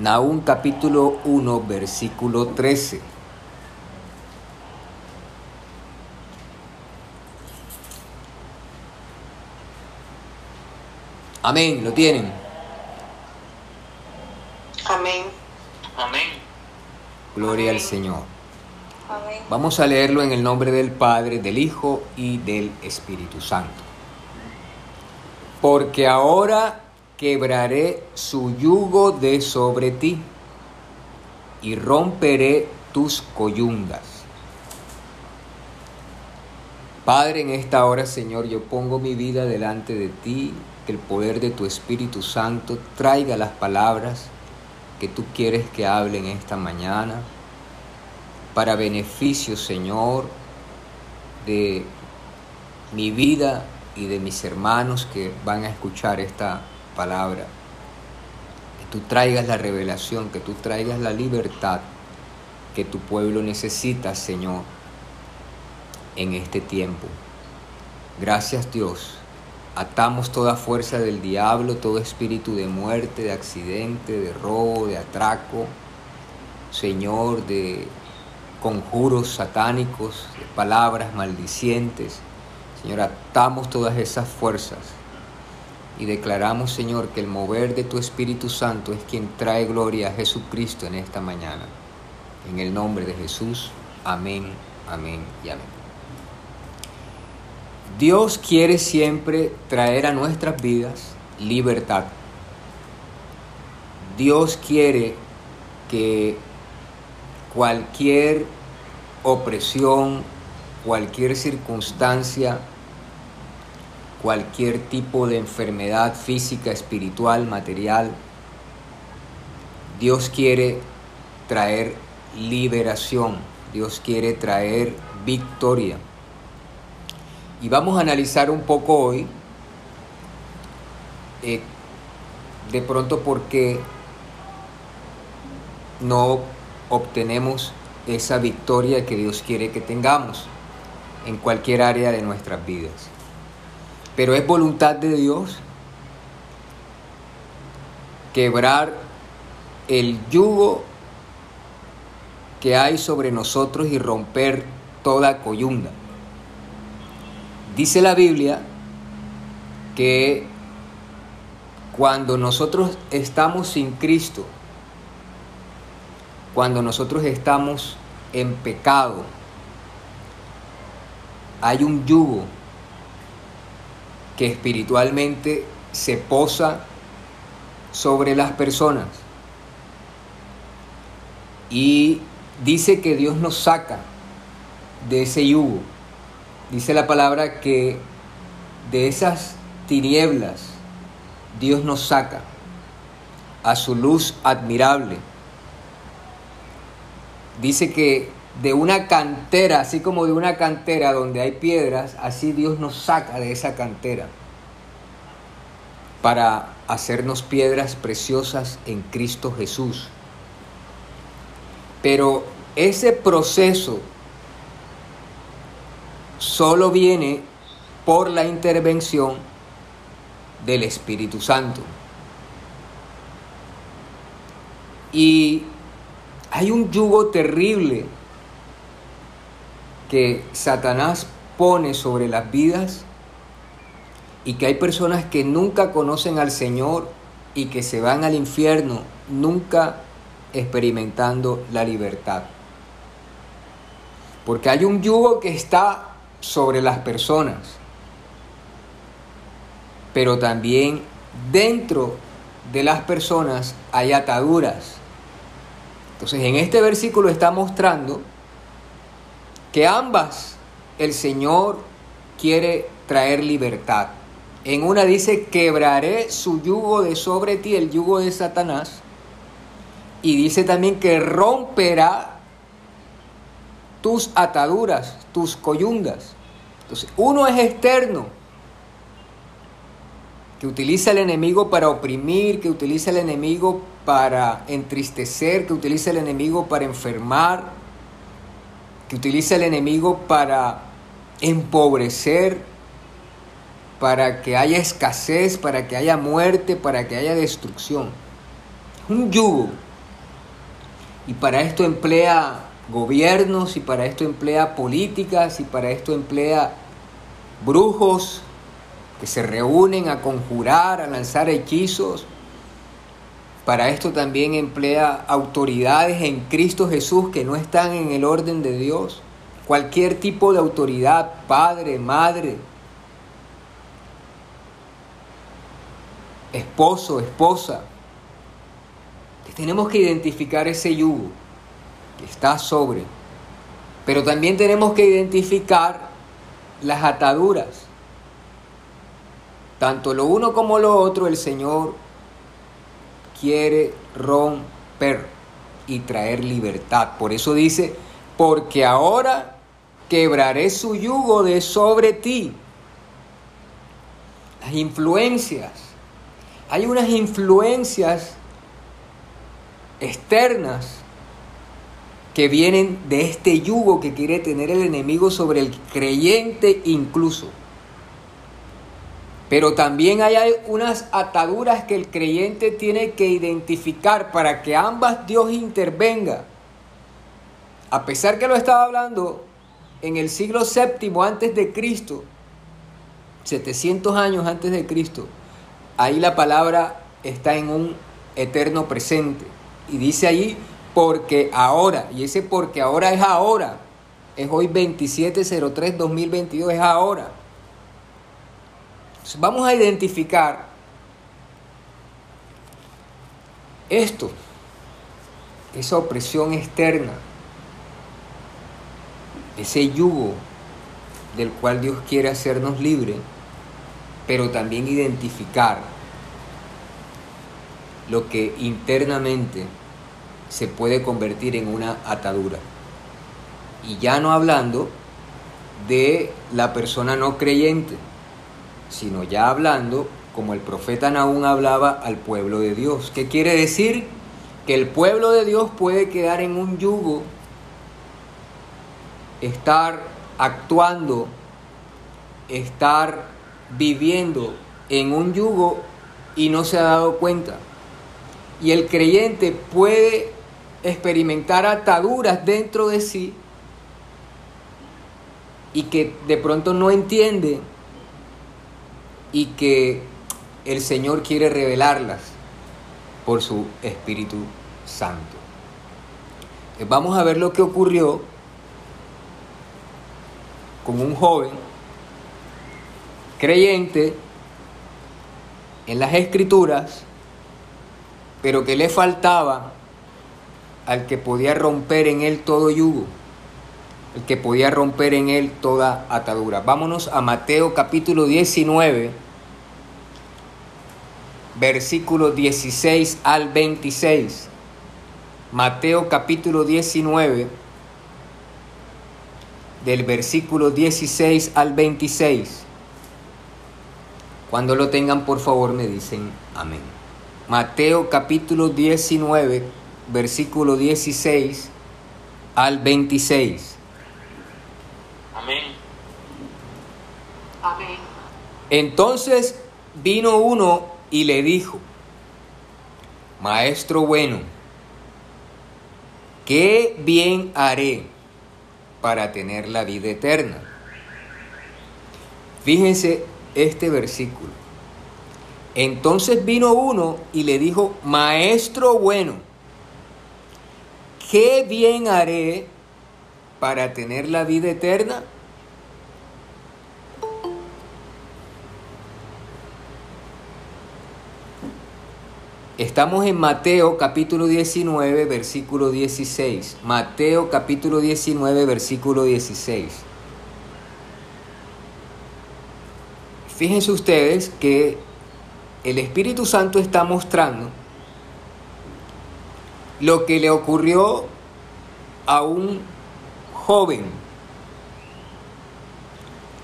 Nahum capítulo 1, versículo 13. Amén, ¿lo tienen? Amén. Amén. Gloria al Señor. Amén. Vamos a leerlo en el nombre del Padre, del Hijo y del Espíritu Santo. Porque ahora quebraré su yugo de sobre ti y romperé tus coyundas. Padre, en esta hora, Señor, yo pongo mi vida delante de ti, que el poder de tu Espíritu Santo traiga las palabras que tú quieres que hablen esta mañana, para beneficio, Señor, de mi vida y de mis hermanos que van a escuchar esta palabra. Que tú traigas la revelación, que tú traigas la libertad que tu pueblo necesita, Señor, en este tiempo. Gracias Dios. Atamos toda fuerza del diablo, todo espíritu de muerte, de accidente, de robo, de atraco, Señor, de conjuros satánicos, de palabras maldicientes. Señor, atamos todas esas fuerzas y declaramos, Señor, que el mover de tu Espíritu Santo es quien trae gloria a Jesucristo en esta mañana. En el nombre de Jesús, amén, amén y amén. Dios quiere siempre traer a nuestras vidas libertad. Dios quiere que cualquier opresión, cualquier circunstancia, cualquier tipo de enfermedad física, espiritual, material, Dios quiere traer liberación, Dios quiere traer victoria. Y vamos a analizar un poco hoy, eh, de pronto por qué no obtenemos esa victoria que Dios quiere que tengamos en cualquier área de nuestras vidas. Pero es voluntad de Dios quebrar el yugo que hay sobre nosotros y romper toda coyunda. Dice la Biblia que cuando nosotros estamos sin Cristo, cuando nosotros estamos en pecado, hay un yugo que espiritualmente se posa sobre las personas. Y dice que Dios nos saca de ese yugo. Dice la palabra que de esas tinieblas Dios nos saca a su luz admirable. Dice que de una cantera, así como de una cantera donde hay piedras, así Dios nos saca de esa cantera para hacernos piedras preciosas en Cristo Jesús. Pero ese proceso solo viene por la intervención del Espíritu Santo. Y hay un yugo terrible que Satanás pone sobre las vidas y que hay personas que nunca conocen al Señor y que se van al infierno nunca experimentando la libertad. Porque hay un yugo que está sobre las personas, pero también dentro de las personas hay ataduras. Entonces en este versículo está mostrando que ambas el Señor quiere traer libertad. En una dice, quebraré su yugo de sobre ti, el yugo de Satanás, Y dice también que romperá tus ataduras, tus coyundas. Entonces, uno es externo, que utiliza el enemigo para oprimir, que utiliza el enemigo para entristecer, que utiliza el enemigo para enfermar, que utiliza el enemigo para empobrecer, para que haya escasez, para que haya muerte, para que haya destrucción. Un yugo. Y para esto emplea gobiernos, y para esto emplea políticas, y para esto emplea brujos que se reúnen a conjurar, a lanzar hechizos. Para esto también emplea autoridades en Cristo Jesús que no están en el orden de Dios. Cualquier tipo de autoridad, padre, madre, esposo, esposa. Tenemos que identificar ese yugo que está sobre. Pero también tenemos que identificar las ataduras. Tanto lo uno como lo otro el Señor quiere romper y traer libertad. Por eso dice, porque ahora quebraré su yugo de sobre ti. Las influencias. Hay unas influencias externas que vienen de este yugo que quiere tener el enemigo sobre el creyente incluso. Pero también hay unas ataduras que el creyente tiene que identificar para que ambas Dios intervenga. A pesar que lo estaba hablando en el siglo séptimo antes de Cristo, 700 años antes de Cristo, ahí la palabra está en un eterno presente. Y dice ahí, porque ahora, y ese porque ahora es ahora, es hoy 2703-2022, es ahora. Vamos a identificar esto, esa opresión externa, ese yugo del cual Dios quiere hacernos libres, pero también identificar lo que internamente se puede convertir en una atadura. Y ya no hablando de la persona no creyente, sino ya hablando como el profeta Naúm hablaba al pueblo de Dios. ¿Qué quiere decir? Que el pueblo de Dios puede quedar en un yugo, estar actuando, estar viviendo en un yugo y no se ha dado cuenta. Y el creyente puede experimentar ataduras dentro de sí y que de pronto no entiende y que el Señor quiere revelarlas por su Espíritu Santo. Eh, vamos a ver lo que ocurrió con un joven creyente en las escrituras, pero que le faltaba al que podía romper en él todo yugo, el que podía romper en él toda atadura. Vámonos a Mateo capítulo 19, versículo 16 al 26. Mateo capítulo 19, del versículo 16 al 26. Cuando lo tengan, por favor, me dicen amén. Mateo capítulo 19, versículo 16 al 26. Amén. Amén. Entonces vino uno y le dijo, Maestro bueno, ¿qué bien haré para tener la vida eterna? Fíjense este versículo. Entonces vino uno y le dijo, Maestro bueno, ¿qué bien haré para tener la vida eterna? Estamos en Mateo capítulo 19, versículo 16. Mateo capítulo 19, versículo 16. Fíjense ustedes que el Espíritu Santo está mostrando lo que le ocurrió a un joven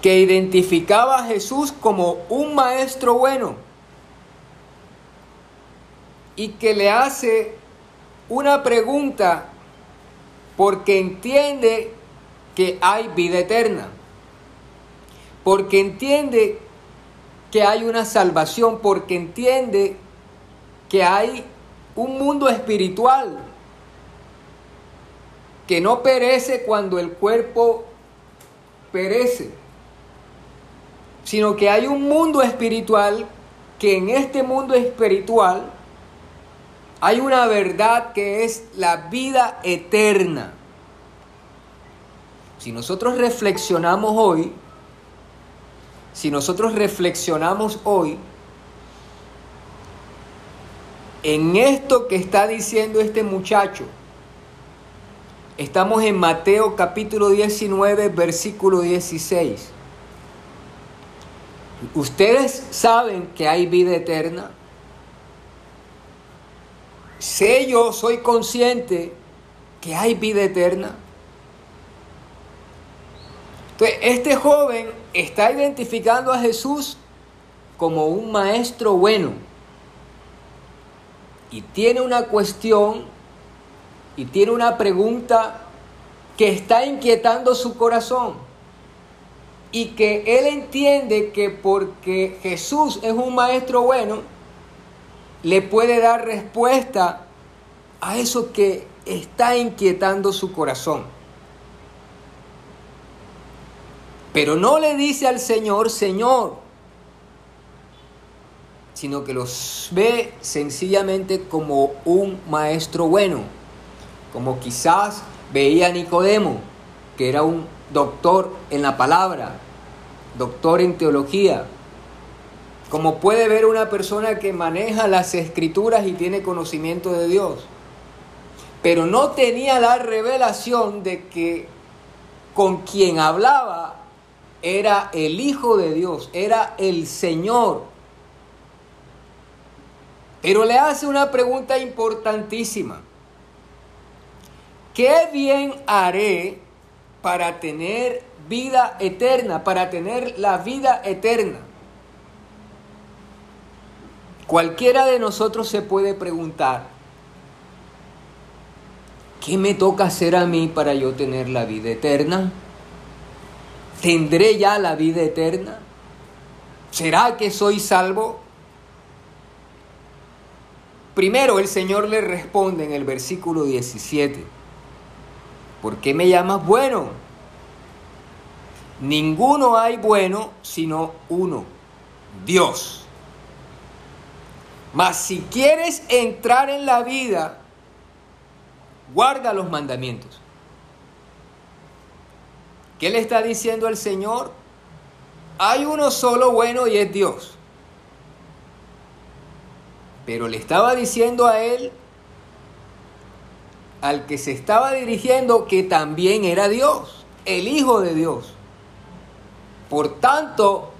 que identificaba a Jesús como un maestro bueno y que le hace una pregunta porque entiende que hay vida eterna, porque entiende que hay una salvación, porque entiende que hay un mundo espiritual que no perece cuando el cuerpo perece, sino que hay un mundo espiritual que en este mundo espiritual hay una verdad que es la vida eterna. Si nosotros reflexionamos hoy, si nosotros reflexionamos hoy en esto que está diciendo este muchacho, estamos en Mateo capítulo 19, versículo 16. Ustedes saben que hay vida eterna. Sé yo, soy consciente que hay vida eterna. Entonces, este joven está identificando a Jesús como un maestro bueno. Y tiene una cuestión y tiene una pregunta que está inquietando su corazón. Y que él entiende que porque Jesús es un maestro bueno, le puede dar respuesta a eso que está inquietando su corazón. Pero no le dice al Señor, Señor, sino que los ve sencillamente como un maestro bueno, como quizás veía Nicodemo, que era un doctor en la palabra, doctor en teología, como puede ver una persona que maneja las escrituras y tiene conocimiento de Dios. Pero no tenía la revelación de que con quien hablaba era el Hijo de Dios, era el Señor. Pero le hace una pregunta importantísima. ¿Qué bien haré para tener vida eterna, para tener la vida eterna? Cualquiera de nosotros se puede preguntar, ¿qué me toca hacer a mí para yo tener la vida eterna? ¿Tendré ya la vida eterna? ¿Será que soy salvo? Primero el Señor le responde en el versículo 17, ¿por qué me llamas bueno? Ninguno hay bueno sino uno, Dios. Mas si quieres entrar en la vida, guarda los mandamientos. ¿Qué le está diciendo el Señor? Hay uno solo bueno y es Dios. Pero le estaba diciendo a él, al que se estaba dirigiendo, que también era Dios, el Hijo de Dios. Por tanto,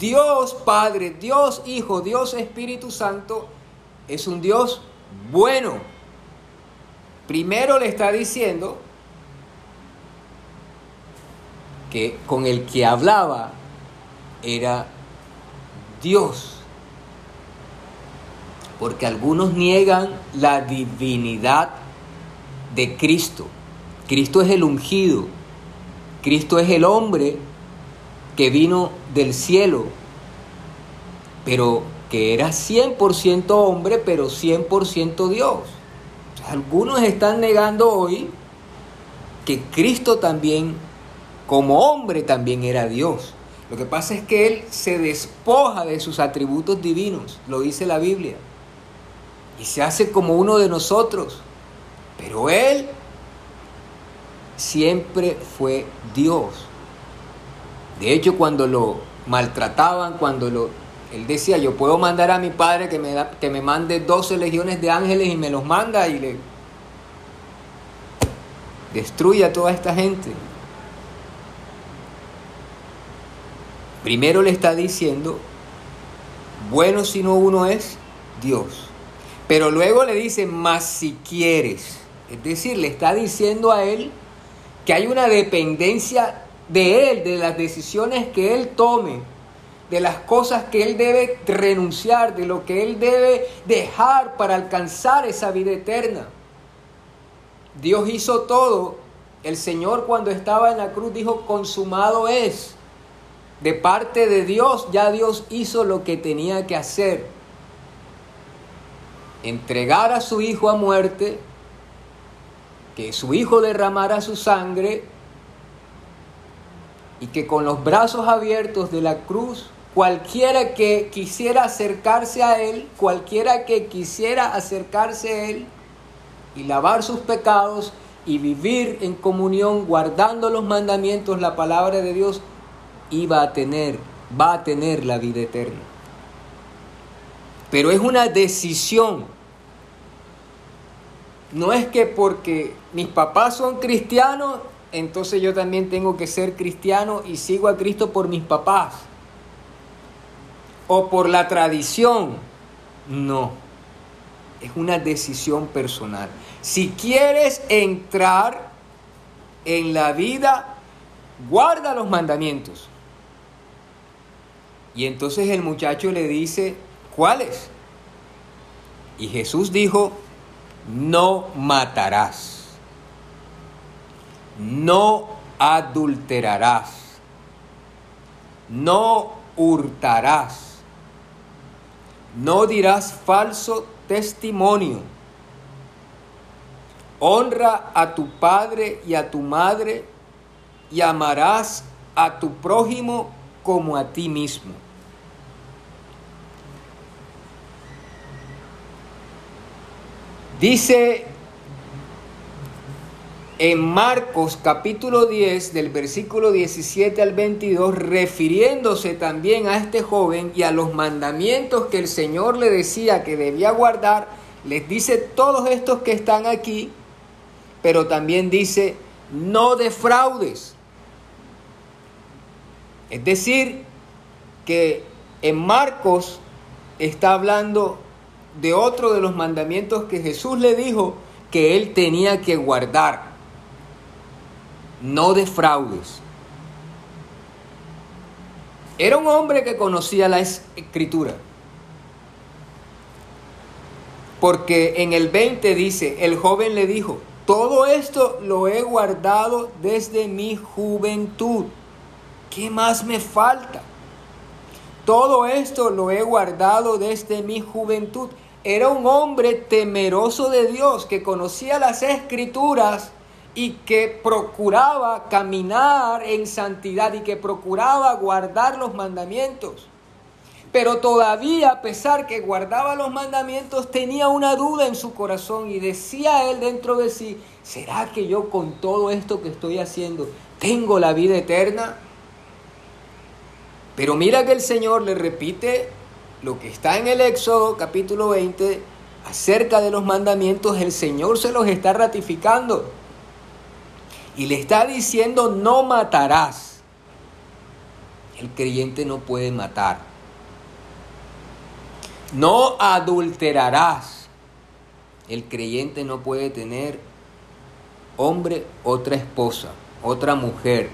Dios Padre, Dios Hijo, Dios Espíritu Santo es un Dios bueno. Primero le está diciendo que con el que hablaba era Dios. Porque algunos niegan la divinidad de Cristo. Cristo es el ungido. Cristo es el hombre que vino del cielo, pero que era 100% hombre, pero 100% Dios. Algunos están negando hoy que Cristo también, como hombre, también era Dios. Lo que pasa es que Él se despoja de sus atributos divinos, lo dice la Biblia, y se hace como uno de nosotros. Pero Él siempre fue Dios. De hecho, cuando lo maltrataban, cuando lo, él decía, yo puedo mandar a mi padre que me, da, que me mande 12 legiones de ángeles y me los manda y le destruye a toda esta gente. Primero le está diciendo, bueno si no uno es Dios. Pero luego le dice, más si quieres. Es decir, le está diciendo a él que hay una dependencia de él, de las decisiones que él tome, de las cosas que él debe renunciar, de lo que él debe dejar para alcanzar esa vida eterna. Dios hizo todo. El Señor cuando estaba en la cruz dijo, consumado es. De parte de Dios, ya Dios hizo lo que tenía que hacer. Entregar a su Hijo a muerte, que su Hijo derramara su sangre y que con los brazos abiertos de la cruz, cualquiera que quisiera acercarse a Él, cualquiera que quisiera acercarse a Él y lavar sus pecados y vivir en comunión guardando los mandamientos, la palabra de Dios, iba a tener, va a tener la vida eterna. Pero es una decisión. No es que porque mis papás son cristianos, entonces yo también tengo que ser cristiano y sigo a Cristo por mis papás. O por la tradición. No. Es una decisión personal. Si quieres entrar en la vida, guarda los mandamientos. Y entonces el muchacho le dice, ¿cuáles? Y Jesús dijo, no matarás, no adulterarás, no hurtarás, no dirás falso testimonio, honra a tu padre y a tu madre y amarás a tu prójimo como a ti mismo. Dice en Marcos capítulo 10 del versículo 17 al 22, refiriéndose también a este joven y a los mandamientos que el Señor le decía que debía guardar, les dice todos estos que están aquí, pero también dice, no defraudes. Es decir, que en Marcos está hablando de otro de los mandamientos que Jesús le dijo que él tenía que guardar. No defraudes. Era un hombre que conocía la escritura. Porque en el 20 dice, el joven le dijo, todo esto lo he guardado desde mi juventud. ¿Qué más me falta? Todo esto lo he guardado desde mi juventud. Era un hombre temeroso de Dios que conocía las escrituras y que procuraba caminar en santidad y que procuraba guardar los mandamientos. Pero todavía, a pesar que guardaba los mandamientos, tenía una duda en su corazón y decía él dentro de sí, ¿será que yo con todo esto que estoy haciendo tengo la vida eterna? Pero mira que el Señor le repite lo que está en el Éxodo capítulo 20 acerca de los mandamientos, el Señor se los está ratificando. Y le está diciendo, no matarás. El creyente no puede matar. No adulterarás. El creyente no puede tener hombre, otra esposa, otra mujer.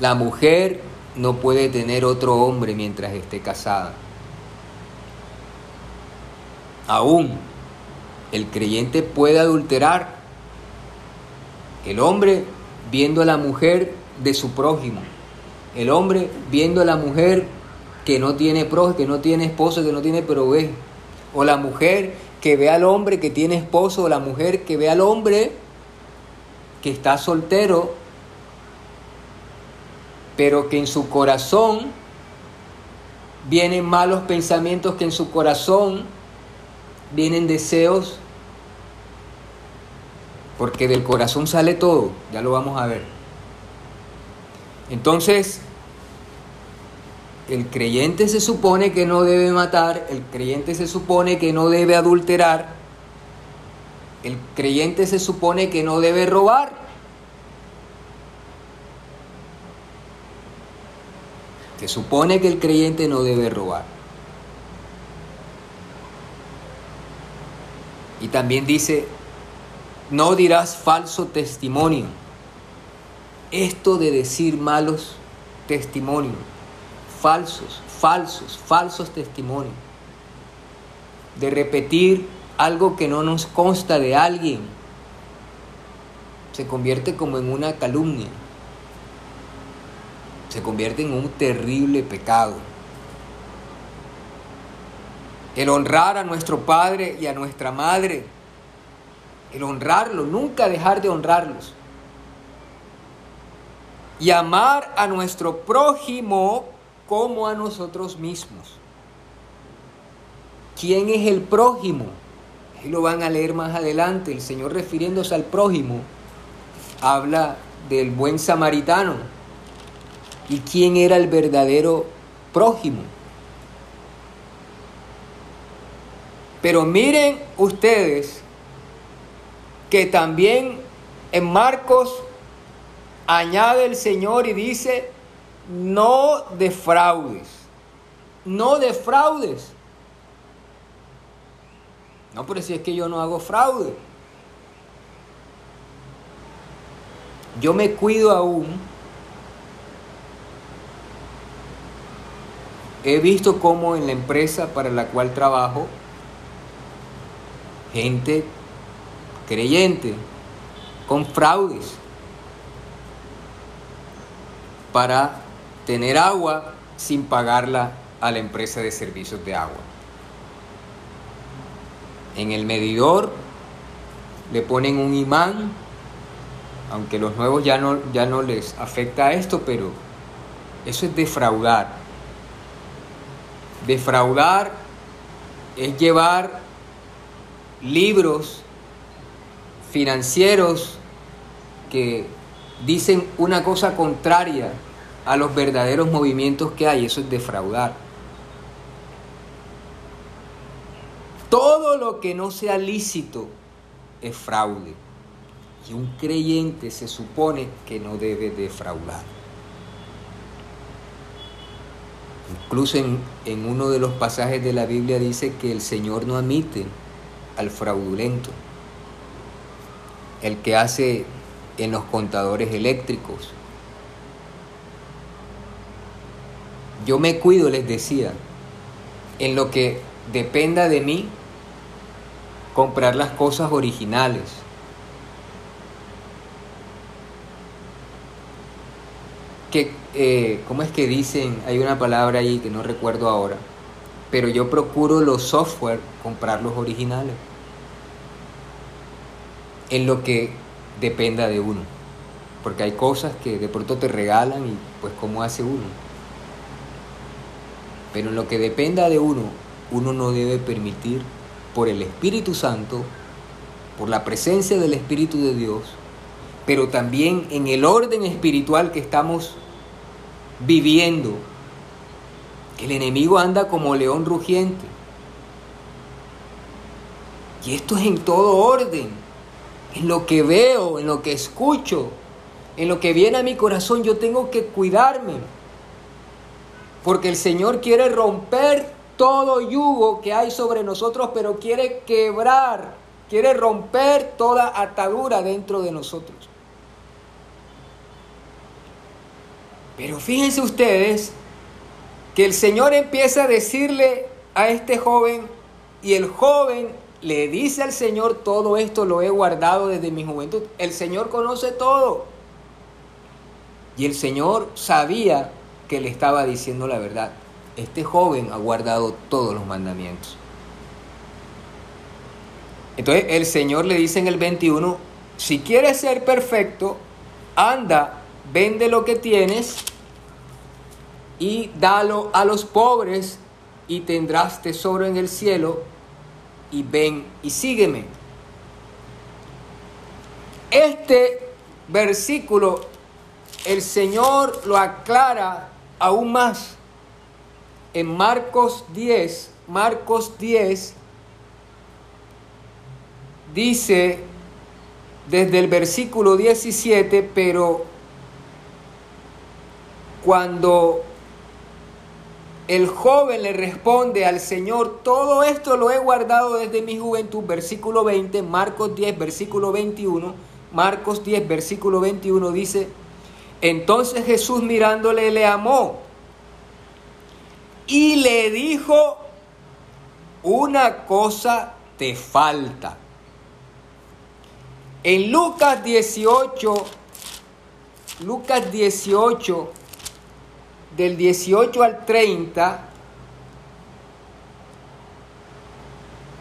La mujer no puede tener otro hombre mientras esté casada. Aún el creyente puede adulterar. El hombre viendo a la mujer de su prójimo. El hombre viendo a la mujer que no tiene prójimo, que no tiene esposo, que no tiene prove. O la mujer que ve al hombre que tiene esposo, o la mujer que ve al hombre que está soltero pero que en su corazón vienen malos pensamientos, que en su corazón vienen deseos, porque del corazón sale todo, ya lo vamos a ver. Entonces, el creyente se supone que no debe matar, el creyente se supone que no debe adulterar, el creyente se supone que no debe robar. Se supone que el creyente no debe robar. Y también dice, no dirás falso testimonio. Esto de decir malos testimonios, falsos, falsos, falsos testimonios, de repetir algo que no nos consta de alguien, se convierte como en una calumnia, se convierte en un terrible pecado. El honrar a nuestro Padre y a nuestra Madre, el honrarlo, nunca dejar de honrarlos. Y amar a nuestro prójimo como a nosotros mismos. ¿Quién es el prójimo? Ahí lo van a leer más adelante. El Señor refiriéndose al prójimo habla del buen samaritano. ¿Y quién era el verdadero prójimo? Pero miren ustedes que también en Marcos añade el Señor y dice, no defraudes, no defraudes. No, pero si es que yo no hago fraude. Yo me cuido aún. He visto cómo en la empresa para la cual trabajo, gente creyente con fraudes para tener agua sin pagarla a la empresa de servicios de agua. En el medidor le ponen un imán, aunque los nuevos ya no, ya no les afecta esto, pero eso es defraudar. Defraudar es llevar libros financieros que dicen una cosa contraria a los verdaderos movimientos que hay, eso es defraudar. Todo lo que no sea lícito es fraude. Y un creyente se supone que no debe defraudar. Incluso en, en, uno de los pasajes de la Biblia dice que el Señor no admite al fraudulento, el que hace en los contadores eléctricos. Yo me cuido, les decía, en lo que dependa de mí, comprar las cosas originales. Que, eh, ¿Cómo es que dicen? Hay una palabra ahí que no recuerdo ahora. Pero yo procuro los software, comprar los originales. En lo que dependa de uno. Porque hay cosas que de pronto te regalan y pues cómo hace uno. Pero en lo que dependa de uno, uno no debe permitir por el Espíritu Santo, por la presencia del Espíritu de Dios, pero también en el orden espiritual que estamos viviendo, el enemigo anda como león rugiente. Y esto es en todo orden, en lo que veo, en lo que escucho, en lo que viene a mi corazón, yo tengo que cuidarme, porque el Señor quiere romper todo yugo que hay sobre nosotros, pero quiere quebrar, quiere romper toda atadura dentro de nosotros. Pero fíjense ustedes que el Señor empieza a decirle a este joven y el joven le dice al Señor, todo esto lo he guardado desde mi juventud. El Señor conoce todo. Y el Señor sabía que le estaba diciendo la verdad este joven ha guardado todos los mandamientos. Entonces el Señor le dice en el 21, si quieres ser perfecto, anda, vende lo que tienes y dalo a los pobres y tendrás tesoro en el cielo y ven y sígueme. Este versículo el Señor lo aclara aún más en Marcos 10, Marcos 10 dice desde el versículo 17, pero cuando el joven le responde al Señor, todo esto lo he guardado desde mi juventud, versículo 20, Marcos 10, versículo 21, Marcos 10, versículo 21 dice, entonces Jesús mirándole le amó y le dijo, una cosa te falta. En Lucas 18, Lucas 18, del 18 al 30,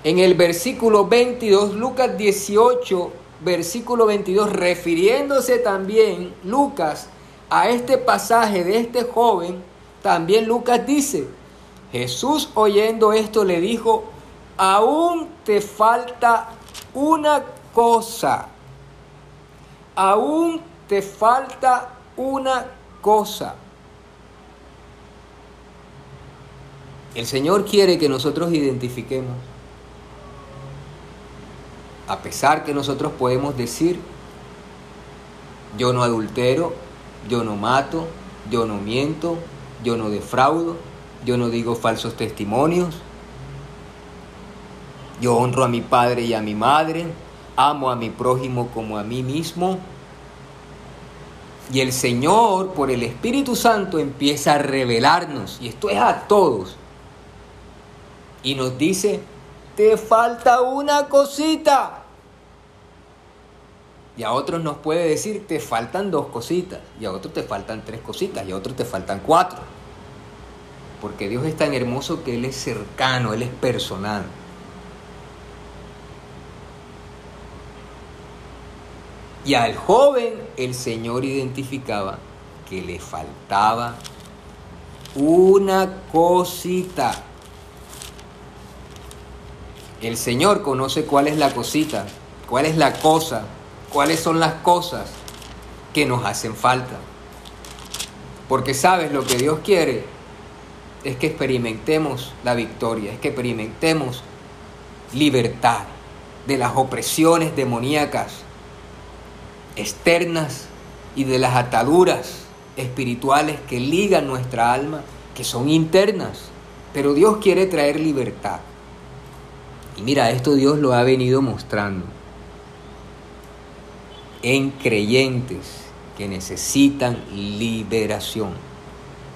en el versículo 22, Lucas 18, versículo 22, refiriéndose también Lucas a este pasaje de este joven, también Lucas dice, Jesús oyendo esto le dijo, aún te falta una cosa, aún te falta una cosa. El Señor quiere que nosotros identifiquemos, a pesar que nosotros podemos decir, yo no adultero, yo no mato, yo no miento, yo no defraudo, yo no digo falsos testimonios, yo honro a mi padre y a mi madre, amo a mi prójimo como a mí mismo. Y el Señor, por el Espíritu Santo, empieza a revelarnos, y esto es a todos, y nos dice, te falta una cosita. Y a otros nos puede decir, te faltan dos cositas, y a otros te faltan tres cositas, y a otros te faltan cuatro. Porque Dios es tan hermoso que Él es cercano, Él es personal. Y al joven el Señor identificaba que le faltaba una cosita. El Señor conoce cuál es la cosita, cuál es la cosa, cuáles son las cosas que nos hacen falta. Porque sabes lo que Dios quiere es que experimentemos la victoria, es que experimentemos libertad de las opresiones demoníacas externas y de las ataduras espirituales que ligan nuestra alma, que son internas. Pero Dios quiere traer libertad. Y mira, esto Dios lo ha venido mostrando en creyentes que necesitan liberación,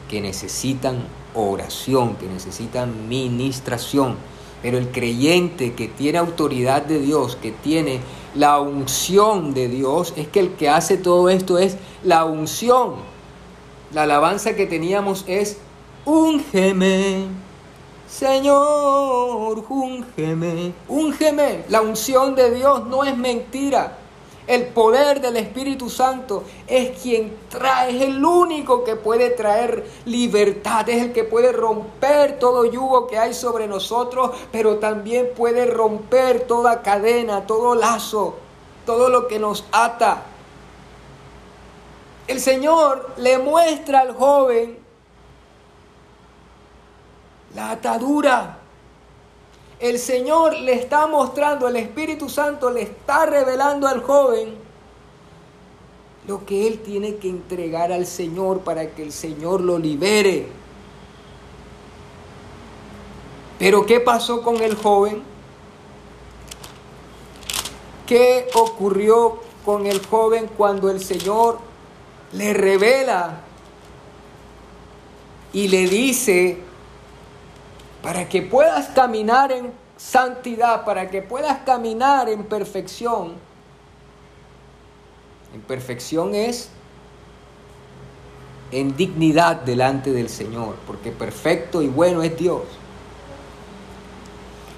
que necesitan oración, que necesitan ministración. Pero el creyente que tiene autoridad de Dios, que tiene la unción de Dios, es que el que hace todo esto es la unción. La alabanza que teníamos es, úngeme, Señor, úngeme, úngeme. La unción de Dios no es mentira. El poder del Espíritu Santo es quien trae, es el único que puede traer libertad, es el que puede romper todo yugo que hay sobre nosotros, pero también puede romper toda cadena, todo lazo, todo lo que nos ata. El Señor le muestra al joven la atadura. El Señor le está mostrando, el Espíritu Santo le está revelando al joven lo que él tiene que entregar al Señor para que el Señor lo libere. Pero ¿qué pasó con el joven? ¿Qué ocurrió con el joven cuando el Señor le revela y le dice para que puedas caminar en santidad, para que puedas caminar en perfección. En perfección es en dignidad delante del Señor, porque perfecto y bueno es Dios.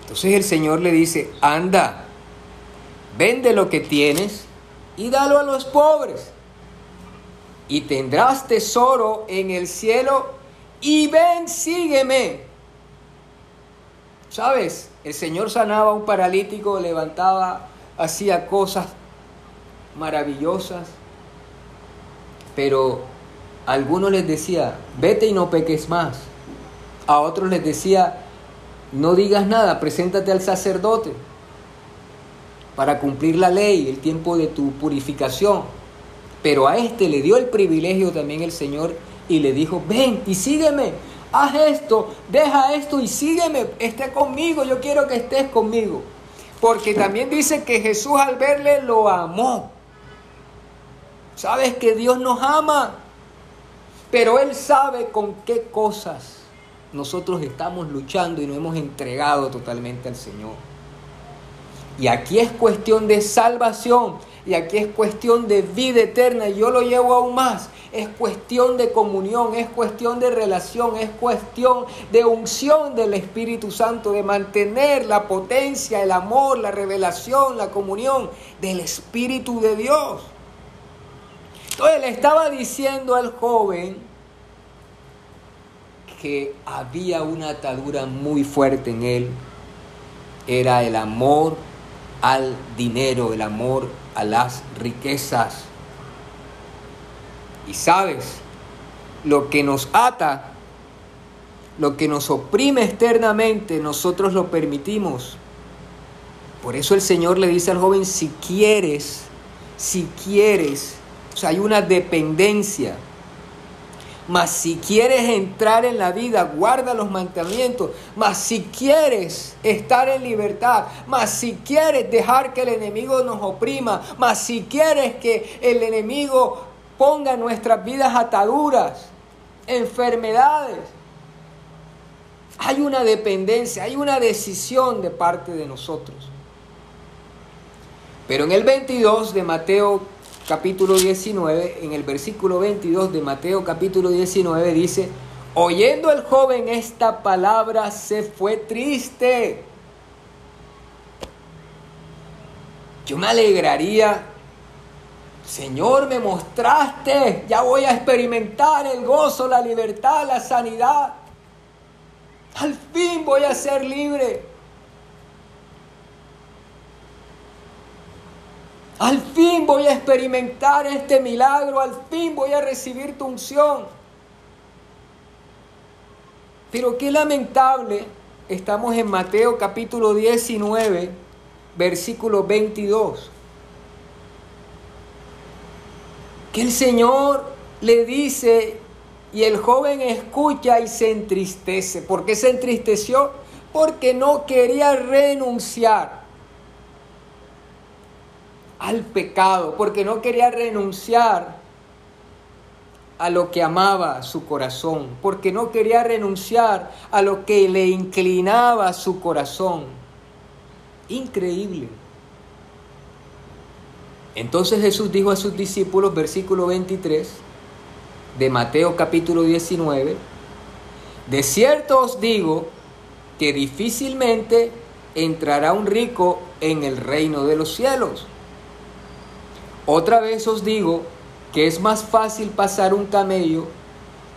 Entonces el Señor le dice, anda, vende lo que tienes y dalo a los pobres. Y tendrás tesoro en el cielo y ven, sígueme. ¿Sabes? El Señor sanaba a un paralítico, levantaba, hacía cosas maravillosas, pero a algunos les decía, vete y no peques más. A otros les decía, no digas nada, preséntate al sacerdote para cumplir la ley, el tiempo de tu purificación. Pero a este le dio el privilegio también el Señor y le dijo, ven y sígueme, haz esto, deja esto y sígueme, esté conmigo, yo quiero que estés conmigo. Porque también dice que Jesús al verle lo amó. Sabes que Dios nos ama, pero Él sabe con qué cosas nosotros estamos luchando y nos hemos entregado totalmente al Señor. Y aquí es cuestión de salvación y aquí es cuestión de vida eterna y yo lo llevo aún más. Es cuestión de comunión, es cuestión de relación, es cuestión de unción del Espíritu Santo, de mantener la potencia, el amor, la revelación, la comunión del Espíritu de Dios. Entonces le estaba diciendo al joven que había una atadura muy fuerte en él. Era el amor al dinero, el amor a las riquezas. Y sabes, lo que nos ata, lo que nos oprime externamente, nosotros lo permitimos. Por eso el Señor le dice al joven, si quieres, si quieres, o sea, hay una dependencia. Mas si quieres entrar en la vida, guarda los mandamientos. Mas si quieres estar en libertad, mas si quieres dejar que el enemigo nos oprima, mas si quieres que el enemigo ponga en nuestras vidas ataduras, enfermedades, hay una dependencia, hay una decisión de parte de nosotros. Pero en el 22 de Mateo capítulo 19, en el versículo 22 de Mateo capítulo 19 dice, oyendo el joven esta palabra se fue triste. Yo me alegraría, Señor, me mostraste, ya voy a experimentar el gozo, la libertad, la sanidad. Al fin voy a ser libre. Al fin voy a experimentar este milagro, al fin voy a recibir tu unción. Pero qué lamentable, estamos en Mateo capítulo 19, versículo 22. Que el Señor le dice y el joven escucha y se entristece. ¿Por qué se entristeció? Porque no quería renunciar al pecado, porque no quería renunciar a lo que amaba su corazón, porque no quería renunciar a lo que le inclinaba su corazón. Increíble. Entonces Jesús dijo a sus discípulos, versículo 23 de Mateo capítulo 19, de cierto os digo que difícilmente entrará un rico en el reino de los cielos. Otra vez os digo que es más fácil pasar un camello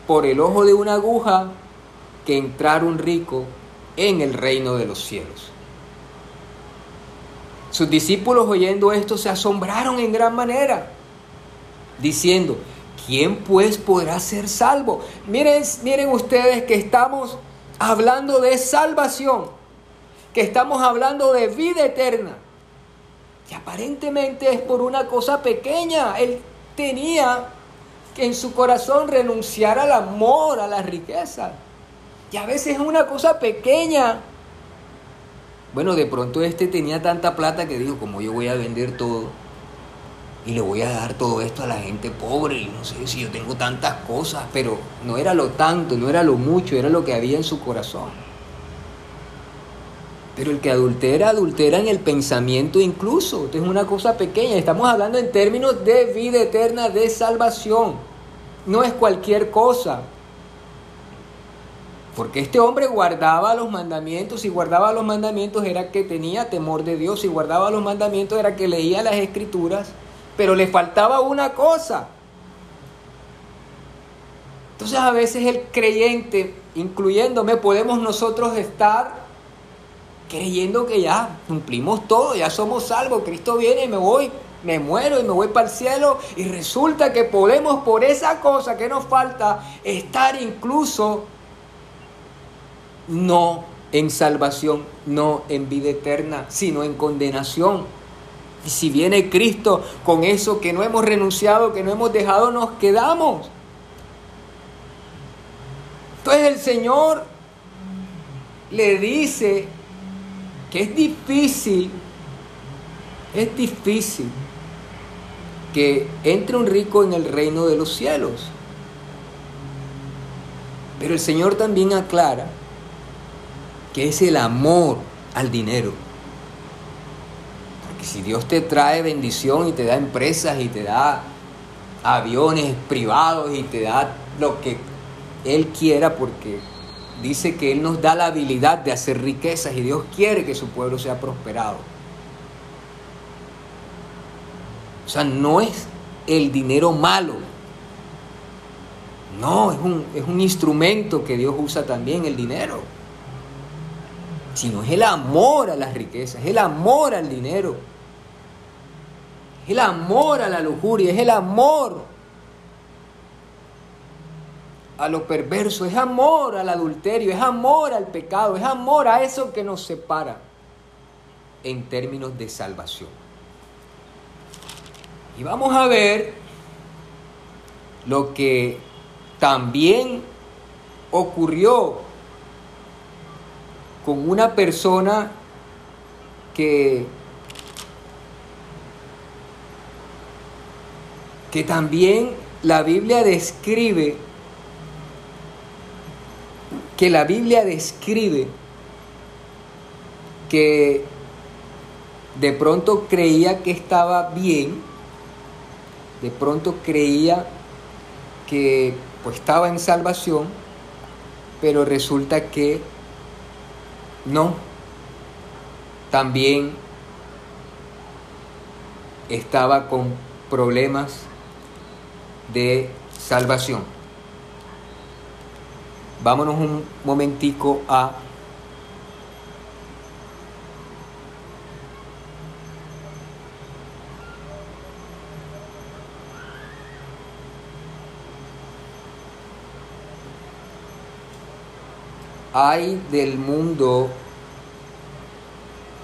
por el ojo de una aguja que entrar un rico en el reino de los cielos. Sus discípulos oyendo esto se asombraron en gran manera, diciendo, ¿quién pues podrá ser salvo? Miren, miren ustedes que estamos hablando de salvación, que estamos hablando de vida eterna. Y aparentemente es por una cosa pequeña. Él tenía que en su corazón renunciar al amor, a la riqueza. Y a veces es una cosa pequeña. Bueno, de pronto este tenía tanta plata que dijo, como yo voy a vender todo y le voy a dar todo esto a la gente pobre, y no sé si yo tengo tantas cosas, pero no era lo tanto, no era lo mucho, era lo que había en su corazón. Pero el que adultera, adultera en el pensamiento incluso. Esto es una cosa pequeña. Estamos hablando en términos de vida eterna, de salvación. No es cualquier cosa. Porque este hombre guardaba los mandamientos y guardaba los mandamientos era que tenía temor de Dios y guardaba los mandamientos era que leía las escrituras, pero le faltaba una cosa. Entonces a veces el creyente, incluyéndome, podemos nosotros estar creyendo que ya cumplimos todo, ya somos salvos, Cristo viene y me voy, me muero y me voy para el cielo y resulta que podemos por esa cosa que nos falta estar incluso no en salvación, no en vida eterna, sino en condenación. Y si viene Cristo con eso que no hemos renunciado, que no hemos dejado, nos quedamos. Entonces el Señor le dice que es difícil, es difícil que entre un rico en el reino de los cielos. Pero el Señor también aclara que es el amor al dinero. Porque si Dios te trae bendición y te da empresas y te da aviones privados y te da lo que Él quiera, porque dice que Él nos da la habilidad de hacer riquezas y Dios quiere que su pueblo sea prosperado. O sea, no es el dinero malo. No, es un, es un instrumento que Dios usa también, el dinero. Sino es el amor a las riquezas, es el amor al dinero. Es el amor a la lujuria, es el amor a lo perverso, es amor al adulterio, es amor al pecado, es amor a eso que nos separa en términos de salvación. Y vamos a ver lo que también ocurrió con una persona que, que también la Biblia describe, que la Biblia describe que de pronto creía que estaba bien, de pronto creía que pues, estaba en salvación, pero resulta que no, también estaba con problemas de salvación. Vámonos un momentico a hay del mundo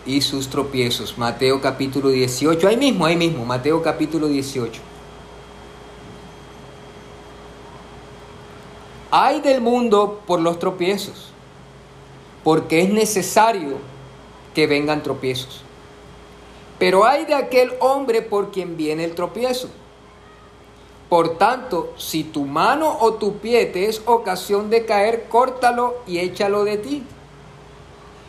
y sus tropiezos. Mateo capítulo 18, ahí mismo, ahí mismo, Mateo capítulo 18. Hay del mundo por los tropiezos, porque es necesario que vengan tropiezos. Pero hay de aquel hombre por quien viene el tropiezo. Por tanto, si tu mano o tu pie te es ocasión de caer, córtalo y échalo de ti.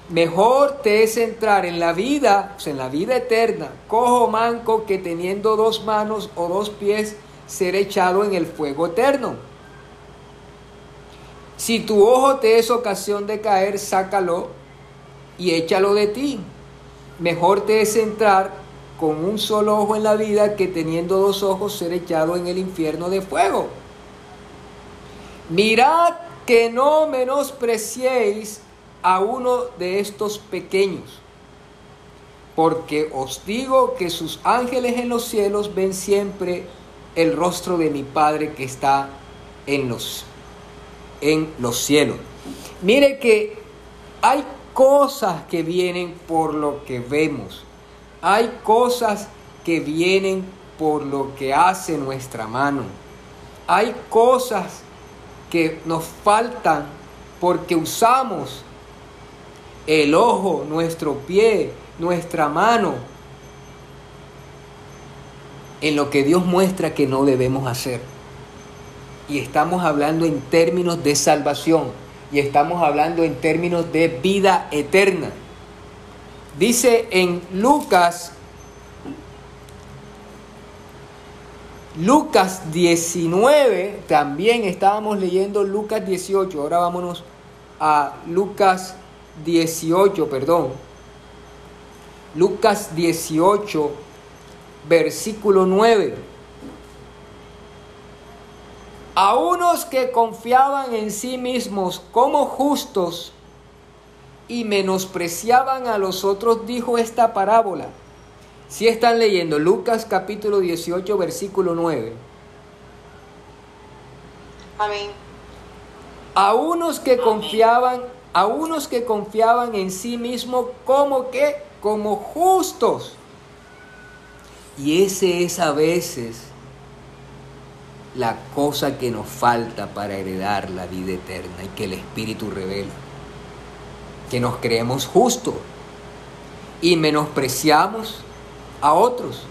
Mejor te es entrar en la vida, en la vida eterna, cojo manco, que teniendo dos manos o dos pies, ser echado en el fuego eterno. Si tu ojo te es ocasión de caer, sácalo y échalo de ti. Mejor te es entrar con un solo ojo en la vida que teniendo dos ojos ser echado en el infierno de fuego. Mirad que no menospreciéis a uno de estos pequeños, porque os digo que sus ángeles en los cielos ven siempre el rostro de mi Padre que está en los, en los cielos. Mire que hay cosas que vienen por lo que vemos hay cosas que vienen por lo que hace nuestra mano. Hay cosas que nos faltan porque usamos el ojo, nuestro pie, nuestra mano en lo que Dios muestra que no debemos hacer. Y estamos hablando en términos de salvación y estamos hablando en términos de vida eterna. Dice en Lucas, Lucas 19, también estábamos leyendo Lucas 18, ahora vámonos a Lucas 18, perdón. Lucas 18, versículo 9. A unos que confiaban en sí mismos como justos, y menospreciaban a los otros, dijo esta parábola. Si están leyendo Lucas capítulo 18, versículo 9. Amén. A unos que confiaban, a unos que confiaban en sí mismos como que como justos. Y ese es a veces la cosa que nos falta para heredar la vida eterna y que el Espíritu revela. Que nos creemos justos y menospreciamos a otros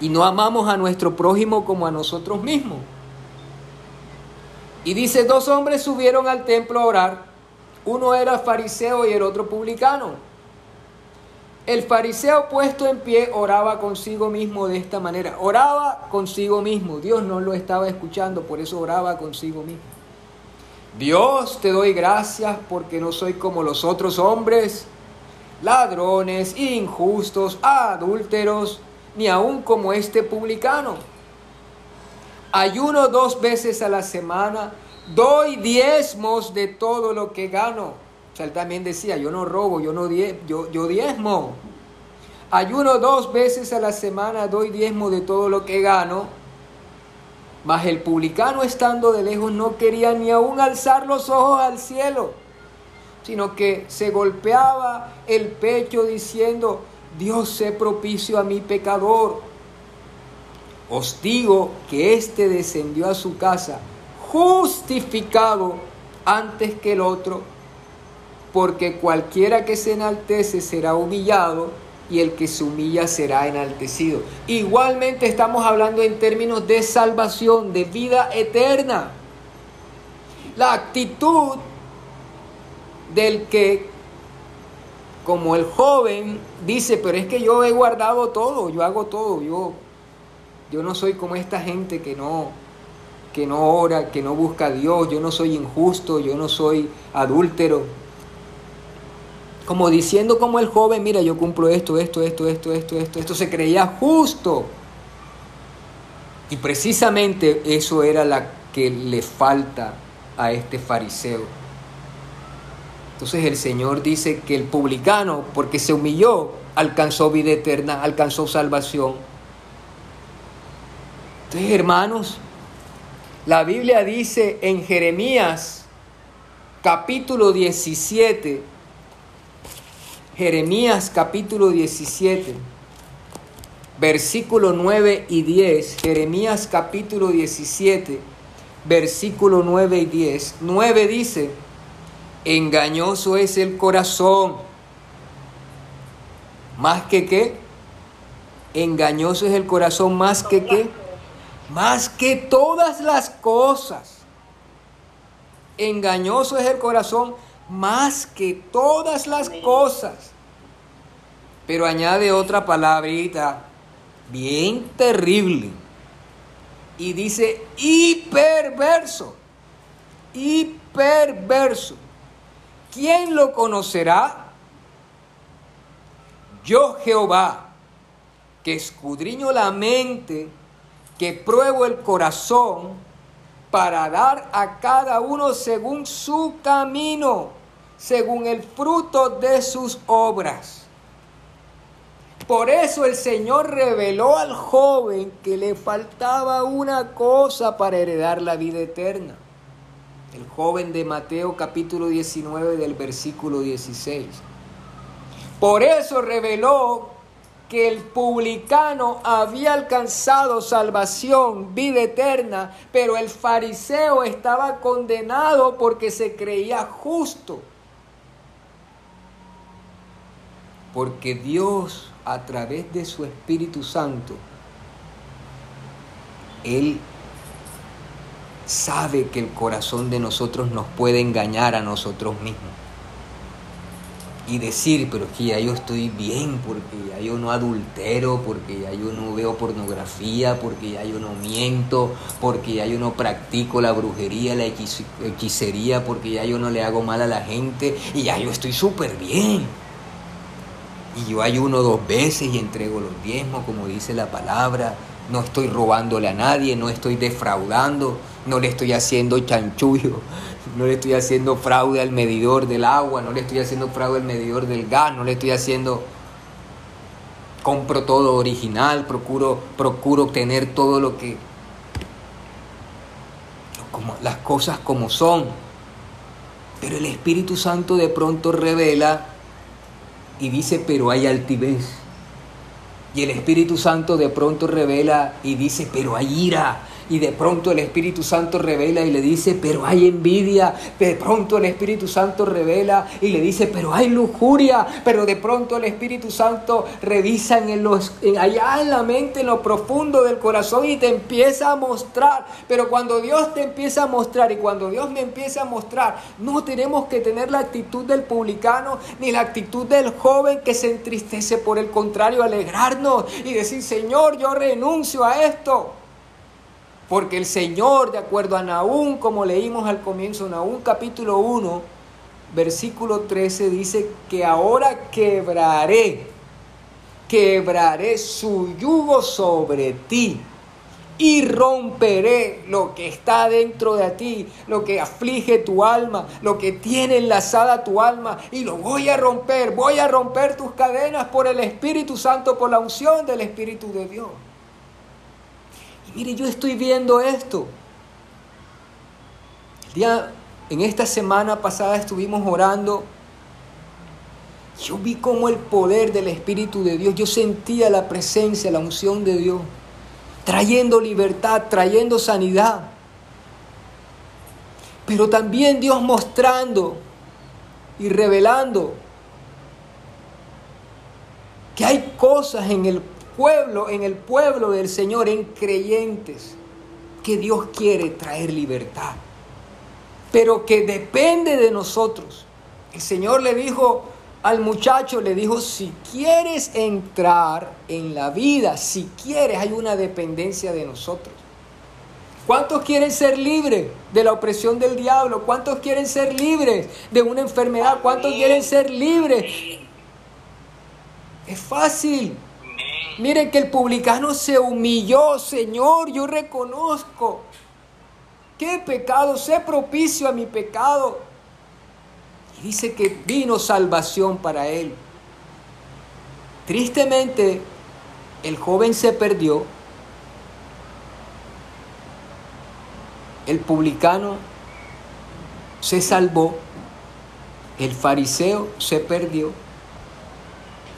y no amamos a nuestro prójimo como a nosotros mismos. Y dice, dos hombres subieron al templo a orar. Uno era fariseo y el otro publicano. El fariseo puesto en pie oraba consigo mismo de esta manera. Oraba consigo mismo. Dios no lo estaba escuchando, por eso oraba consigo mismo. Dios, te doy gracias porque no soy como los otros hombres, ladrones, injustos, adúlteros, ni aun como este publicano. Ayuno dos veces a la semana, doy diezmos de todo lo que gano él también decía, yo no robo, yo no yo, yo diezmo. Ayuno dos veces a la semana, doy diezmo de todo lo que gano. Mas el publicano estando de lejos no quería ni aún alzar los ojos al cielo, sino que se golpeaba el pecho diciendo, Dios sé propicio a mi pecador. Os digo que éste descendió a su casa justificado antes que el otro porque cualquiera que se enaltece será humillado y el que se humilla será enaltecido. Igualmente estamos hablando en términos de salvación, de vida eterna. La actitud del que, como el joven, dice, pero es que yo he guardado todo, yo hago todo, yo, yo no soy como esta gente que no, que no ora, que no busca a Dios, yo no soy injusto, yo no soy adúltero como diciendo como el joven, mira, yo cumplo esto, esto, esto, esto, esto, esto, esto, se creía justo. Y precisamente eso era la que le falta a este fariseo. Entonces el Señor dice que el publicano, porque se humilló, alcanzó vida eterna, alcanzó salvación. Entonces, hermanos, la Biblia dice en Jeremías capítulo 17, Jeremías capítulo 17, versículo 9 y 10. Jeremías capítulo 17, versículo 9 y 10. 9 dice, engañoso es el corazón. Más que qué? Engañoso es el corazón más que qué? Más que todas las cosas. Engañoso es el corazón más que todas las cosas. Pero añade otra palabrita bien terrible. Y dice, y perverso. Y perverso. ¿Quién lo conocerá? Yo Jehová, que escudriño la mente, que pruebo el corazón, para dar a cada uno según su camino según el fruto de sus obras. Por eso el Señor reveló al joven que le faltaba una cosa para heredar la vida eterna. El joven de Mateo capítulo 19 del versículo 16. Por eso reveló que el publicano había alcanzado salvación, vida eterna, pero el fariseo estaba condenado porque se creía justo. Porque Dios a través de su Espíritu Santo, Él sabe que el corazón de nosotros nos puede engañar a nosotros mismos. Y decir, pero es que ya yo estoy bien, porque ya yo no adultero, porque ya yo no veo pornografía, porque ya yo no miento, porque ya yo no practico la brujería, la hechicería, porque ya yo no le hago mal a la gente y ya yo estoy súper bien y yo ayuno dos veces y entrego los diezmos, como dice la palabra. No estoy robándole a nadie, no estoy defraudando, no le estoy haciendo chanchullo, no le estoy haciendo fraude al medidor del agua, no le estoy haciendo fraude al medidor del gas, no le estoy haciendo compro todo original, procuro procuro tener todo lo que como las cosas como son. Pero el Espíritu Santo de pronto revela y dice, pero hay altivez. Y el Espíritu Santo de pronto revela y dice, pero hay ira. Y de pronto el Espíritu Santo revela y le dice, pero hay envidia. De pronto el Espíritu Santo revela y le dice, pero hay lujuria. Pero de pronto el Espíritu Santo revisa en, los, allá en la mente, en lo profundo del corazón y te empieza a mostrar. Pero cuando Dios te empieza a mostrar y cuando Dios me empieza a mostrar, no tenemos que tener la actitud del publicano ni la actitud del joven que se entristece. Por el contrario, alegrarnos y decir, Señor, yo renuncio a esto. Porque el Señor, de acuerdo a Naúm, como leímos al comienzo, Naúm capítulo 1, versículo 13, dice que ahora quebraré, quebraré su yugo sobre ti y romperé lo que está dentro de ti, lo que aflige tu alma, lo que tiene enlazada tu alma, y lo voy a romper, voy a romper tus cadenas por el Espíritu Santo, por la unción del Espíritu de Dios. Mire, yo estoy viendo esto. El día, en esta semana pasada estuvimos orando. Yo vi como el poder del Espíritu de Dios, yo sentía la presencia, la unción de Dios, trayendo libertad, trayendo sanidad. Pero también Dios mostrando y revelando que hay cosas en el pueblo, en el pueblo del Señor, en creyentes, que Dios quiere traer libertad, pero que depende de nosotros. El Señor le dijo al muchacho, le dijo, si quieres entrar en la vida, si quieres, hay una dependencia de nosotros. ¿Cuántos quieren ser libres de la opresión del diablo? ¿Cuántos quieren ser libres de una enfermedad? ¿Cuántos quieren ser libres? Es fácil. Miren que el publicano se humilló, Señor, yo reconozco. ¿Qué pecado? Sé propicio a mi pecado. Y dice que vino salvación para él. Tristemente, el joven se perdió. El publicano se salvó. El fariseo se perdió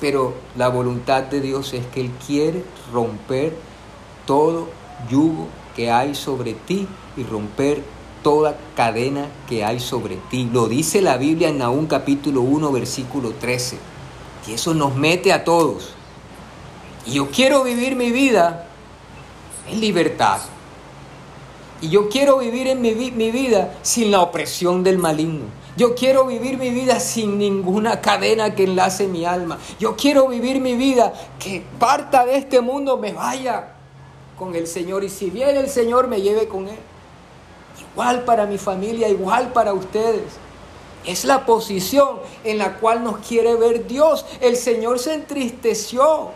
pero la voluntad de Dios es que Él quiere romper todo yugo que hay sobre ti y romper toda cadena que hay sobre ti. Lo dice la Biblia en Nahum capítulo 1 versículo 13. Y eso nos mete a todos. Y yo quiero vivir mi vida en libertad. Y yo quiero vivir en mi, mi vida sin la opresión del maligno. Yo quiero vivir mi vida sin ninguna cadena que enlace mi alma. Yo quiero vivir mi vida que parta de este mundo me vaya con el Señor y si viene el Señor me lleve con Él. Igual para mi familia, igual para ustedes. Es la posición en la cual nos quiere ver Dios. El Señor se entristeció.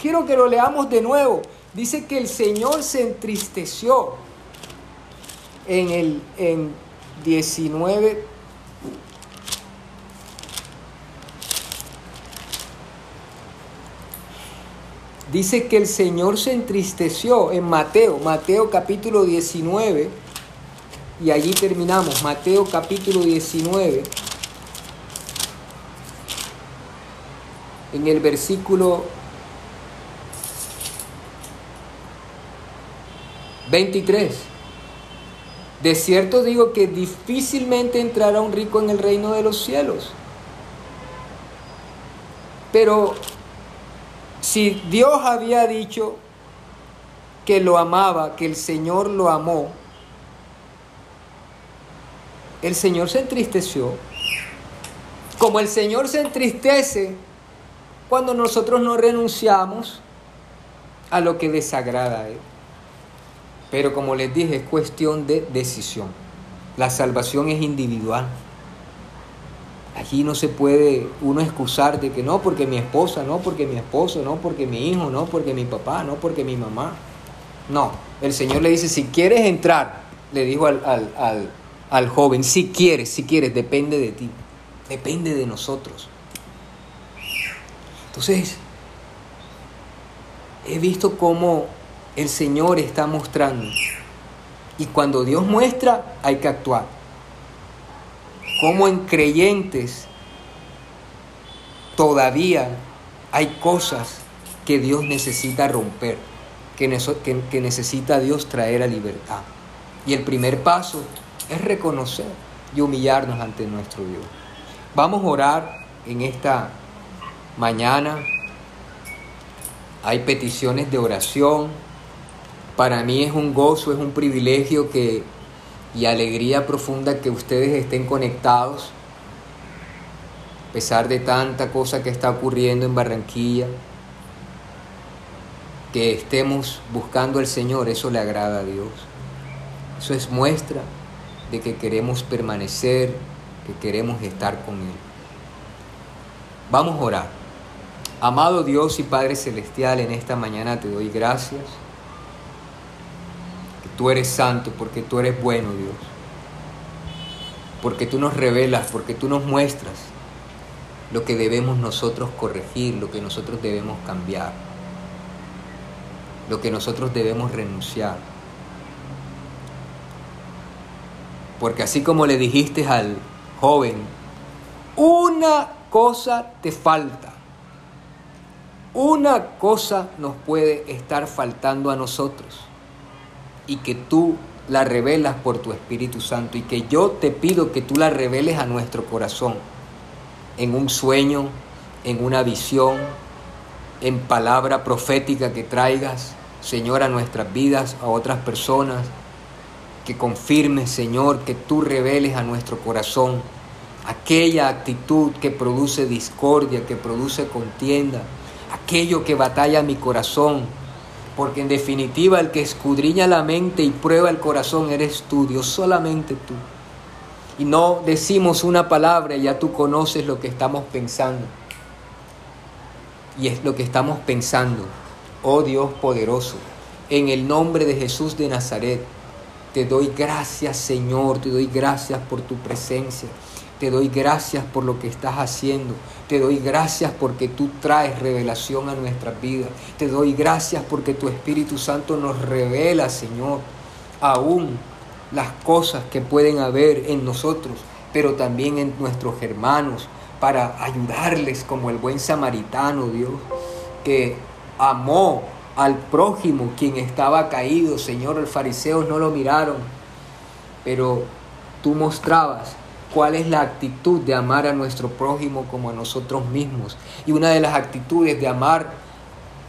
Quiero que lo leamos de nuevo. Dice que el Señor se entristeció en el en 19 dice que el Señor se entristeció en Mateo, Mateo capítulo 19, y allí terminamos, Mateo capítulo 19, en el versículo 23. De cierto digo que difícilmente entrará un rico en el reino de los cielos. Pero si Dios había dicho que lo amaba, que el Señor lo amó, el Señor se entristeció. Como el Señor se entristece cuando nosotros no renunciamos a lo que desagrada a Él. Pero como les dije, es cuestión de decisión. La salvación es individual. Aquí no se puede uno excusar de que no porque mi esposa, no porque mi esposo, no porque mi hijo, no porque mi papá, no porque mi mamá. No, el Señor le dice, si quieres entrar, le dijo al, al, al joven, si quieres, si quieres, depende de ti, depende de nosotros. Entonces, he visto cómo el Señor está mostrando. Y cuando Dios muestra, hay que actuar como en creyentes todavía hay cosas que Dios necesita romper. que, que necesita Dios traer a libertad. Y el primer paso es reconocer y humillarnos ante nuestro Dios. Vamos a orar en esta mañana. Hay peticiones de oración. Para mí es un gozo, es un privilegio que, y alegría profunda que ustedes estén conectados a pesar de tanta cosa que está ocurriendo en Barranquilla, que estemos buscando al Señor, eso le agrada a Dios. Eso es muestra de que queremos permanecer, que queremos estar con Él. Vamos a orar. Amado Dios y Padre Celestial, en esta mañana te doy gracias. Tú eres santo porque tú eres bueno, Dios. Porque tú nos revelas, porque tú nos muestras lo que debemos nosotros corregir, lo que nosotros debemos cambiar, lo que nosotros debemos renunciar. Porque así como le dijiste al joven, una cosa te falta. Una cosa nos puede estar faltando a nosotros y que tú la revelas por tu Espíritu Santo y que yo te pido que tú la reveles a nuestro corazón en un sueño, en una visión, en palabra profética que traigas, Señor, a nuestras vidas, a otras personas, que confirmes, Señor, que tú reveles a nuestro corazón aquella actitud que produce discordia, que produce contienda, aquello que batalla mi corazón, porque en definitiva el que escudriña la mente y prueba el corazón eres tú, Dios, solamente tú y no decimos una palabra y ya tú conoces lo que estamos pensando. Y es lo que estamos pensando. Oh Dios poderoso, en el nombre de Jesús de Nazaret, te doy gracias Señor, te doy gracias por tu presencia. Te doy gracias por lo que estás haciendo. Te doy gracias porque tú traes revelación a nuestras vidas. Te doy gracias porque tu Espíritu Santo nos revela, Señor, aún las cosas que pueden haber en nosotros, pero también en nuestros hermanos, para ayudarles como el buen samaritano, Dios, que amó al prójimo quien estaba caído. Señor, los fariseos no lo miraron, pero tú mostrabas cuál es la actitud de amar a nuestro prójimo como a nosotros mismos. Y una de las actitudes de amar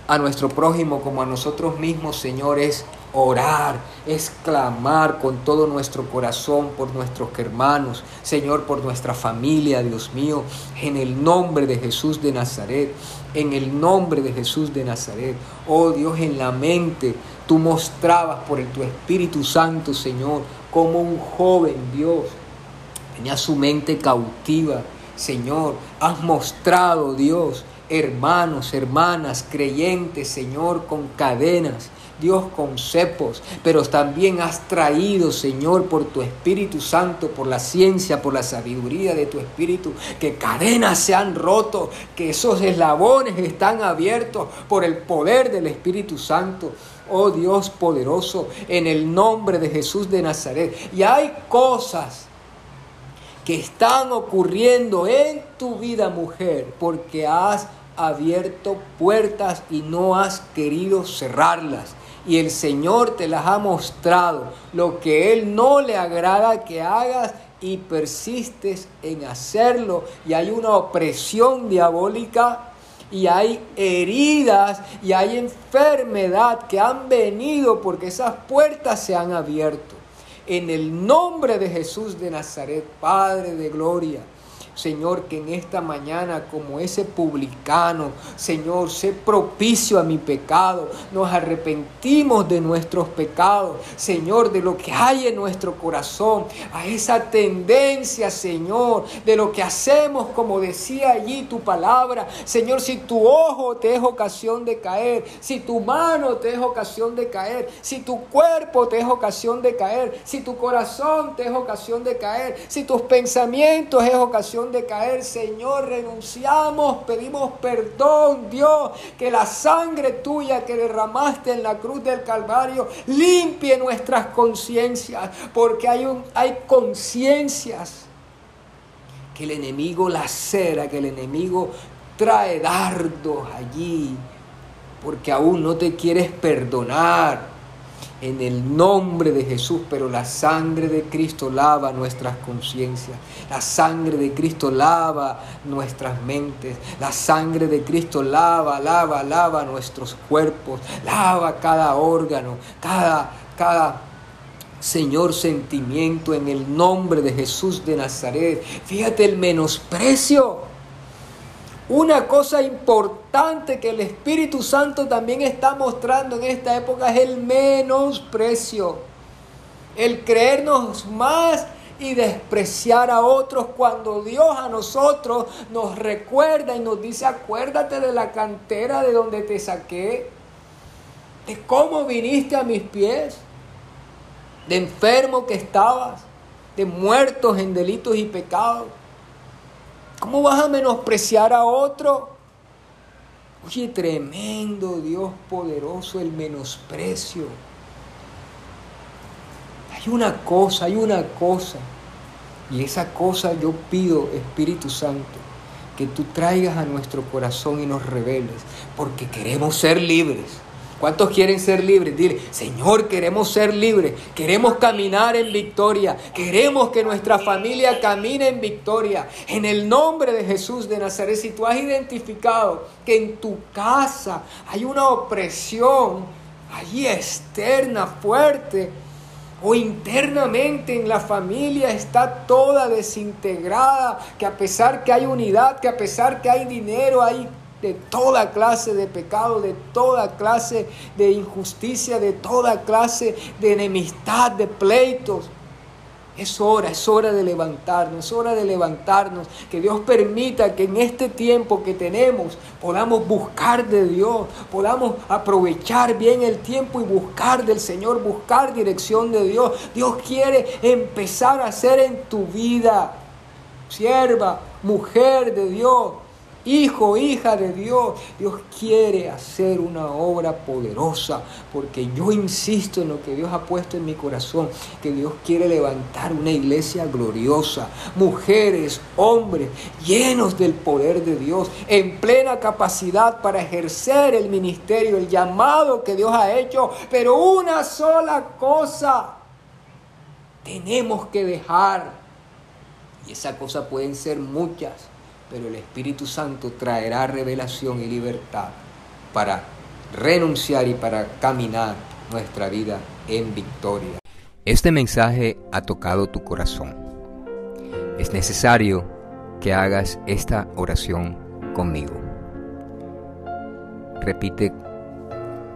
a nuestro prójimo como a nosotros mismos, Señor, es orar, es clamar con todo nuestro corazón por nuestros hermanos, Señor, por nuestra familia, Dios mío, en el nombre de Jesús de Nazaret, en el nombre de Jesús de Nazaret. Oh Dios, en la mente tú mostrabas por el, tu Espíritu Santo, Señor, como un joven Dios tenía su mente cautiva. Señor, has mostrado, Dios, hermanos, hermanas, creyentes, Señor, con cadenas, Dios, con cepos, pero también has traído, Señor, por tu Espíritu Santo, por la ciencia, por la sabiduría de tu Espíritu, que cadenas se han roto, que esos eslabones están abiertos por el poder del Espíritu Santo. Oh Dios poderoso, en el nombre de Jesús de Nazaret. Y hay cosas que están ocurriendo en tu vida, mujer, porque has abierto puertas y no has querido cerrarlas. Y el Señor te las ha mostrado, lo que Él no le agrada que hagas y persistes en hacerlo. Y hay una opresión diabólica y hay heridas y hay enfermedad que han venido porque esas puertas se han abierto. En el nombre de Jesús de Nazaret, Padre de Gloria, Señor, que en esta mañana, como ese publicano, Señor, sé propicio a mi pecado. Nos arrepentimos de nuestros pecados, Señor, de lo que hay en nuestro corazón, a esa tendencia, Señor, de lo que hacemos, como decía allí tu palabra. Señor, si tu ojo te es ocasión de caer, si tu mano te es ocasión de caer, si tu cuerpo te es ocasión de caer, si tu corazón te es ocasión de caer, si tus pensamientos es ocasión de caer, Señor, renunciamos, pedimos perdón, Dios, que la sangre tuya que derramaste en la cruz del Calvario limpie nuestras conciencias, porque hay, hay conciencias que el enemigo lacera, que el enemigo trae dardos allí porque aún no te quieres perdonar en el nombre de Jesús, pero la sangre de Cristo lava nuestras conciencias, la sangre de Cristo lava nuestras mentes, la sangre de Cristo lava, lava, lava nuestros cuerpos, lava cada órgano, cada, cada Señor sentimiento en el nombre de Jesús de Nazaret. Fíjate el menosprecio una cosa importante que el Espíritu Santo también está mostrando en esta época es el menosprecio. El creernos más y despreciar a otros cuando Dios a nosotros nos recuerda y nos dice, acuérdate de la cantera de donde te saqué, de cómo viniste a mis pies, de enfermo que estabas, de muertos en delitos y pecados. ¿Cómo vas a menospreciar a otro? Oye, tremendo Dios poderoso el menosprecio. Hay una cosa, hay una cosa. Y esa cosa yo pido, Espíritu Santo, que tú traigas a nuestro corazón y nos reveles, porque queremos ser libres. ¿Cuántos quieren ser libres? Dile, Señor, queremos ser libres, queremos caminar en victoria, queremos que nuestra familia camine en victoria. En el nombre de Jesús de Nazaret, si tú has identificado que en tu casa hay una opresión allí externa, fuerte, o internamente en la familia está toda desintegrada, que a pesar que hay unidad, que a pesar que hay dinero, hay de toda clase de pecado, de toda clase de injusticia, de toda clase de enemistad, de pleitos. Es hora, es hora de levantarnos, es hora de levantarnos, que Dios permita que en este tiempo que tenemos podamos buscar de Dios, podamos aprovechar bien el tiempo y buscar del Señor, buscar dirección de Dios. Dios quiere empezar a hacer en tu vida, sierva, mujer de Dios, hijo, hija de Dios. Dios quiere hacer una obra poderosa porque yo insisto en lo que Dios ha puesto en mi corazón, que Dios quiere levantar una iglesia gloriosa, mujeres, hombres llenos del poder de Dios, en plena capacidad para ejercer el ministerio, el llamado que Dios ha hecho, pero una sola cosa tenemos que dejar. Y esa cosa pueden ser muchas pero el Espíritu Santo traerá revelación y libertad para renunciar y para caminar nuestra vida en victoria. Este mensaje ha tocado tu corazón. Es necesario que hagas esta oración conmigo. Repite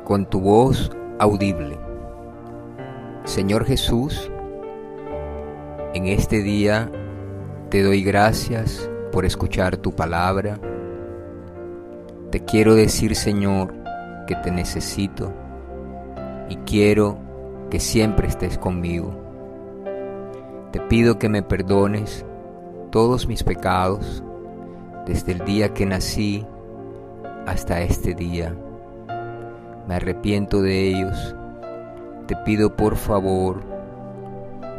con tu voz audible. Señor Jesús, en este día te doy gracias por escuchar tu palabra. Te quiero decir, Señor, que te necesito y quiero que siempre estés conmigo. Te pido que me perdones todos mis pecados desde el día que nací hasta este día. Me arrepiento de ellos. Te pido por favor,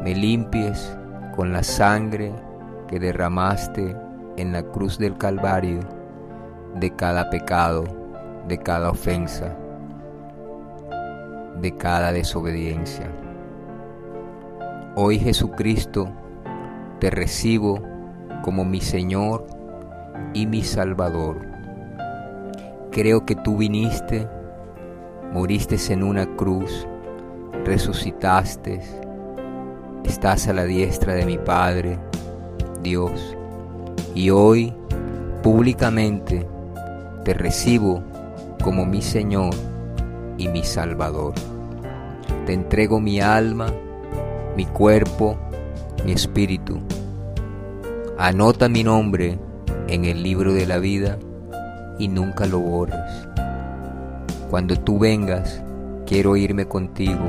me limpies con la sangre que derramaste en la cruz del Calvario de cada pecado, de cada ofensa, de cada desobediencia. Hoy Jesucristo, te recibo como mi Señor y mi Salvador. Creo que tú viniste, moriste en una cruz, resucitaste, estás a la diestra de mi Padre, Dios y hoy públicamente te recibo como mi Señor y mi Salvador. Te entrego mi alma, mi cuerpo, mi espíritu. Anota mi nombre en el libro de la vida y nunca lo borres. Cuando tú vengas, quiero irme contigo,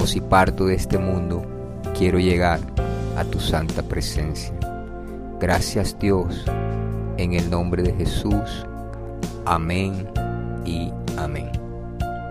o si parto de este mundo, quiero llegar a tu santa presencia. Gracias Dios, en el nombre de Jesús. Amén y amén.